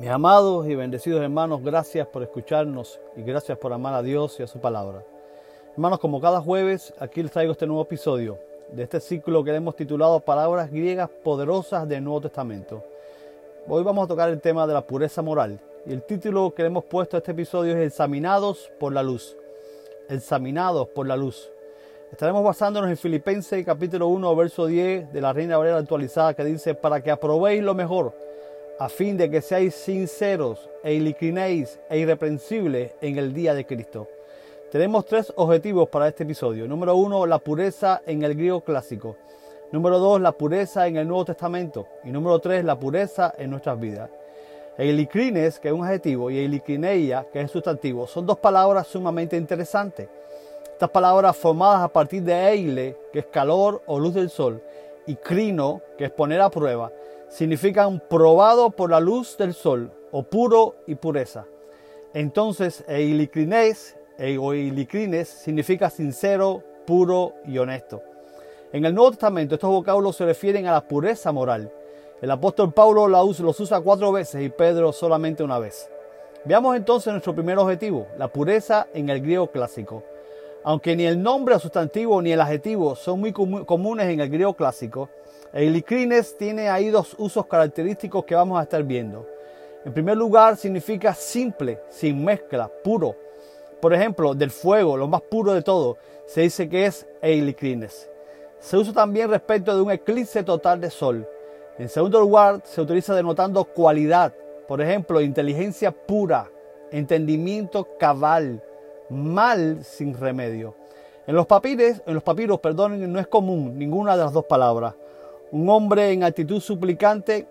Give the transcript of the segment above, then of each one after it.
Mis amados y bendecidos hermanos, gracias por escucharnos y gracias por amar a Dios y a su palabra. Hermanos, como cada jueves, aquí les traigo este nuevo episodio de este ciclo que hemos titulado Palabras griegas poderosas del Nuevo Testamento. Hoy vamos a tocar el tema de la pureza moral y el título que le hemos puesto a este episodio es Examinados por la luz. Examinados por la luz. Estaremos basándonos en Filipenses capítulo 1, verso 10 de la Reina Valera actualizada que dice, para que aprobéis lo mejor a fin de que seáis sinceros e iliquinéis e irreprensibles en el día de Cristo. Tenemos tres objetivos para este episodio. Número uno, la pureza en el griego clásico. Número dos, la pureza en el Nuevo Testamento. Y número tres, la pureza en nuestras vidas. Eilicrines, que es un adjetivo, y eiliquineia, que es sustantivo, son dos palabras sumamente interesantes. Estas palabras formadas a partir de eile, que es calor o luz del sol, y crino, que es poner a prueba, significan probado por la luz del sol o puro y pureza. Entonces, eilicrines e o eilicrines significa sincero, puro y honesto. En el Nuevo Testamento estos vocablos se refieren a la pureza moral. El apóstol Pablo los usa cuatro veces y Pedro solamente una vez. Veamos entonces nuestro primer objetivo, la pureza en el griego clásico. Aunque ni el nombre sustantivo ni el adjetivo son muy comunes en el griego clásico, el tiene ahí dos usos característicos que vamos a estar viendo. En primer lugar, significa simple, sin mezcla, puro. Por ejemplo, del fuego, lo más puro de todo, se dice que es eilicrines. Se usa también respecto de un eclipse total de sol. En segundo lugar, se utiliza denotando cualidad. Por ejemplo, inteligencia pura, entendimiento cabal, mal sin remedio. En los papiros, en los papiros, perdón, no es común ninguna de las dos palabras. Un hombre en actitud suplicante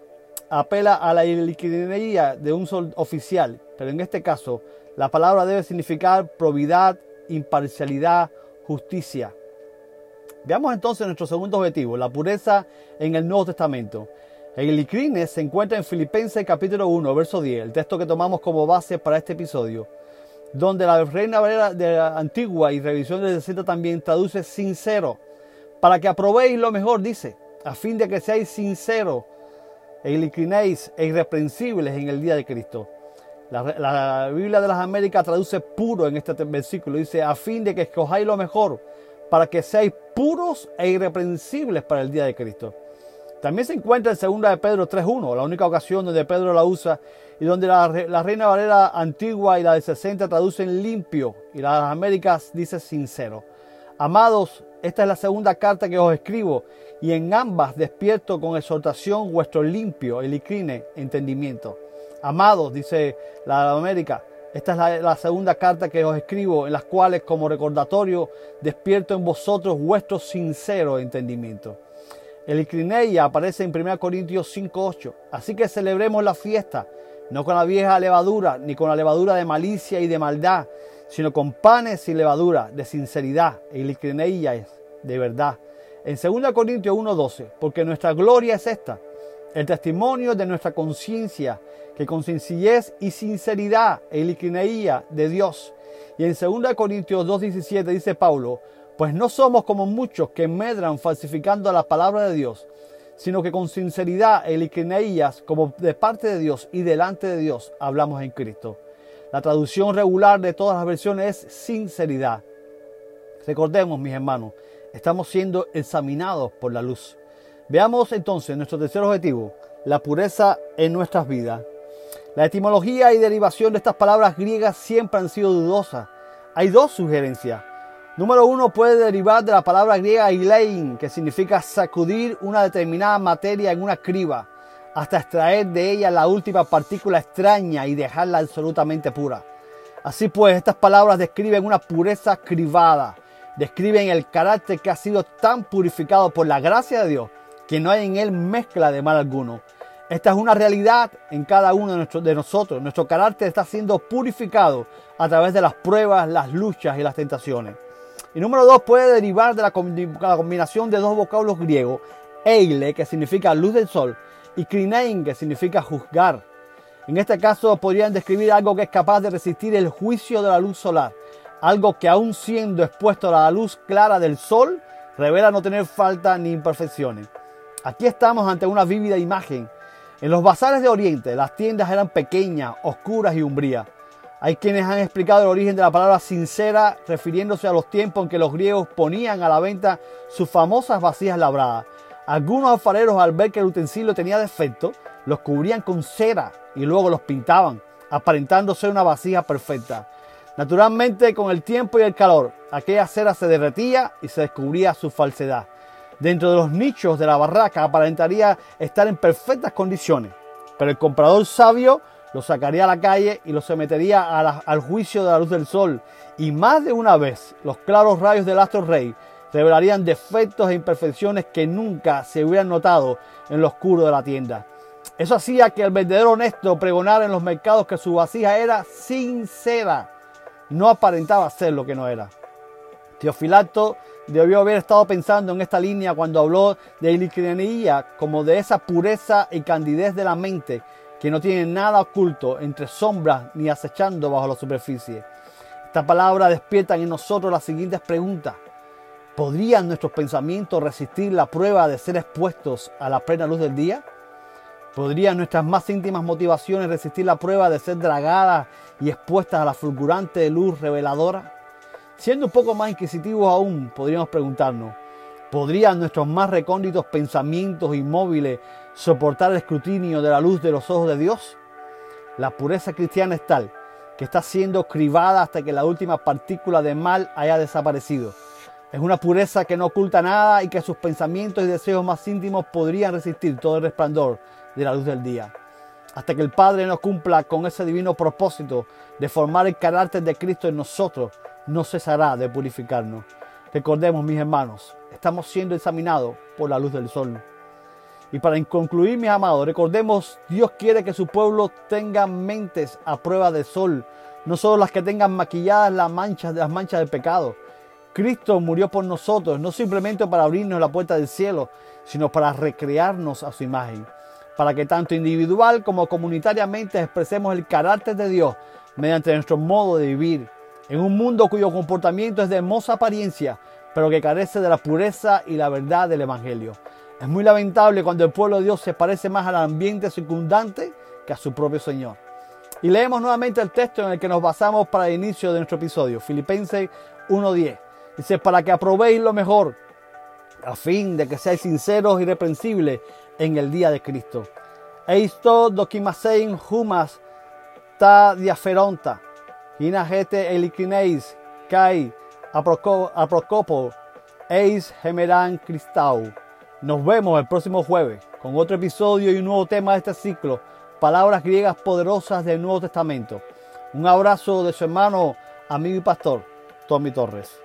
apela a la liquidinería de un oficial, pero en este caso la palabra debe significar probidad, imparcialidad, justicia. Veamos entonces nuestro segundo objetivo, la pureza en el Nuevo Testamento. El se encuentra en Filipenses capítulo 1, verso 10, el texto que tomamos como base para este episodio, donde la Reina Valera de la Antigua y Revisión del 60 también traduce sincero, para que aprobéis lo mejor, dice a fin de que seáis sinceros e inclinéis e irreprensibles en el día de Cristo. La, Biblia de las Américas traduce puro en este versículo. Dice, a fin de que escojáis lo mejor, para que seáis puros e irreprensibles para el día de Cristo. También se encuentra en 2 de Pedro 3.1, la única ocasión donde Pedro la usa y donde la, la, Reina Valera antigua y la de 60 traducen limpio y la de las Américas dice sincero. Amados, esta es la segunda carta que os escribo, y en ambas despierto con exhortación vuestro limpio, el icline, entendimiento. Amados, dice la América, esta es la, segunda carta que os escribo, en las cuales como recordatorio despierto en vosotros vuestro sincero entendimiento. El ya aparece en 1 Corintios 5.8. Así que celebremos la fiesta, no con la vieja levadura, ni con la levadura de malicia y de maldad, sino con panes sin levadura, de sinceridad, y es de verdad. En 2 Corintios 1:12, porque nuestra gloria es esta, el testimonio de nuestra conciencia, que con sencillez y sinceridad, el de Dios. Y en 2 Corintios 2:17 dice Pablo, pues no somos como muchos que medran falsificando la palabra de Dios, sino que con sinceridad, el como de parte de Dios y delante de Dios, hablamos en Cristo. La traducción regular de todas las versiones es sinceridad. Recordemos, mis hermanos, estamos siendo examinados por la luz. Veamos entonces nuestro tercer objetivo, la pureza en nuestras vidas. La etimología y derivación de estas palabras griegas siempre han sido dudosas. Hay dos sugerencias. Número uno puede derivar de la palabra griega ilein, que significa sacudir una determinada materia en una criba hasta extraer de ella la última partícula extraña y dejarla absolutamente pura. Así pues, estas palabras describen una pureza cribada, describen el carácter que ha sido tan purificado por la gracia de Dios que no hay en él mezcla de mal alguno. Esta es una realidad en cada uno de, nosotros. Nuestro carácter está siendo purificado a través de las pruebas, las luchas y las tentaciones. Y número dos puede derivar de la, combinación de dos vocablos griegos, eile, que significa luz del sol, y krinein, que significa juzgar. En este caso podrían describir algo que es capaz de resistir el juicio de la luz solar, algo que aún siendo expuesto a la luz clara del sol, revela no tener falta ni imperfecciones. Aquí estamos ante una vívida imagen. En los bazares de Oriente, las tiendas eran pequeñas, oscuras y umbrías. Hay quienes han explicado el origen de la palabra sincera refiriéndose a los tiempos en que los griegos ponían a la venta sus famosas vasijas labradas. Algunos alfareros al ver que el utensilio tenía defecto, los cubrían con cera y luego los pintaban, aparentando ser una vasija perfecta. Naturalmente, con el tiempo y el calor, aquella cera se derretía y se descubría su falsedad. Dentro de los nichos de la barraca aparentaría estar en perfectas condiciones, pero el comprador sabio lo sacaría a la calle y lo sometería al juicio de la luz del sol. Y más de una vez los claros rayos del astro rey revelarían defectos e imperfecciones que nunca se hubieran notado en lo oscuro de la tienda. Eso hacía que el vendedor honesto pregonara en los mercados que su vasija era sincera, no aparentaba ser lo que no era. Teofilato debió haber estado pensando en esta línea cuando habló de ilicrenía como de esa pureza y candidez de la mente que no tiene nada oculto entre sombras ni acechando bajo la superficie. Esta palabra despierta en nosotros las siguientes preguntas. ¿Podrían nuestros pensamientos resistir la prueba de ser expuestos a la plena luz del día? ¿Podrían nuestras más íntimas motivaciones resistir la prueba de ser dragadas y expuestas a la fulgurante luz reveladora? Siendo un poco más inquisitivos aún, podríamos preguntarnos, ¿podrían nuestros más recónditos pensamientos inmóviles soportar el escrutinio de la luz de los ojos de Dios? La pureza cristiana es tal que está siendo cribada hasta que la última partícula de mal haya desaparecido. Es una pureza que no oculta nada y que sus pensamientos y deseos más íntimos podrían resistir todo el resplandor de la luz del día. Hasta que el Padre no cumpla con ese divino propósito de formar el carácter de Cristo en nosotros, no cesará de purificarnos. Recordemos, mis hermanos, estamos siendo examinados por la luz del sol. Y para concluir, mis amados, recordemos, Dios quiere que su pueblo tenga mentes a prueba de sol, no solo las que tengan maquilladas las manchas, las del pecado. Cristo murió por nosotros, no simplemente para abrirnos la puerta del cielo, sino para recrearnos a su imagen, para que tanto individual como comunitariamente expresemos el carácter de Dios mediante nuestro modo de vivir, en un mundo cuyo comportamiento es de hermosa apariencia, pero que carece de la pureza y la verdad del Evangelio. Es muy lamentable cuando el pueblo de Dios se parece más al ambiente circundante que a su propio Señor. Y leemos nuevamente el texto en el que nos basamos para el inicio de nuestro episodio, Filipenses 1.10. Dice, para que aprobéis lo mejor, a fin de que seáis sinceros y irreprensibles en el día de Cristo. Eisto dokimasein humas ta diaferonta Hinagete elikineis, kai, aprocopo, eis gemeran cristau. Nos vemos el próximo jueves con otro episodio y un nuevo tema de este ciclo, palabras griegas poderosas del Nuevo Testamento. Un abrazo de su hermano, amigo y pastor, Tommy Torres.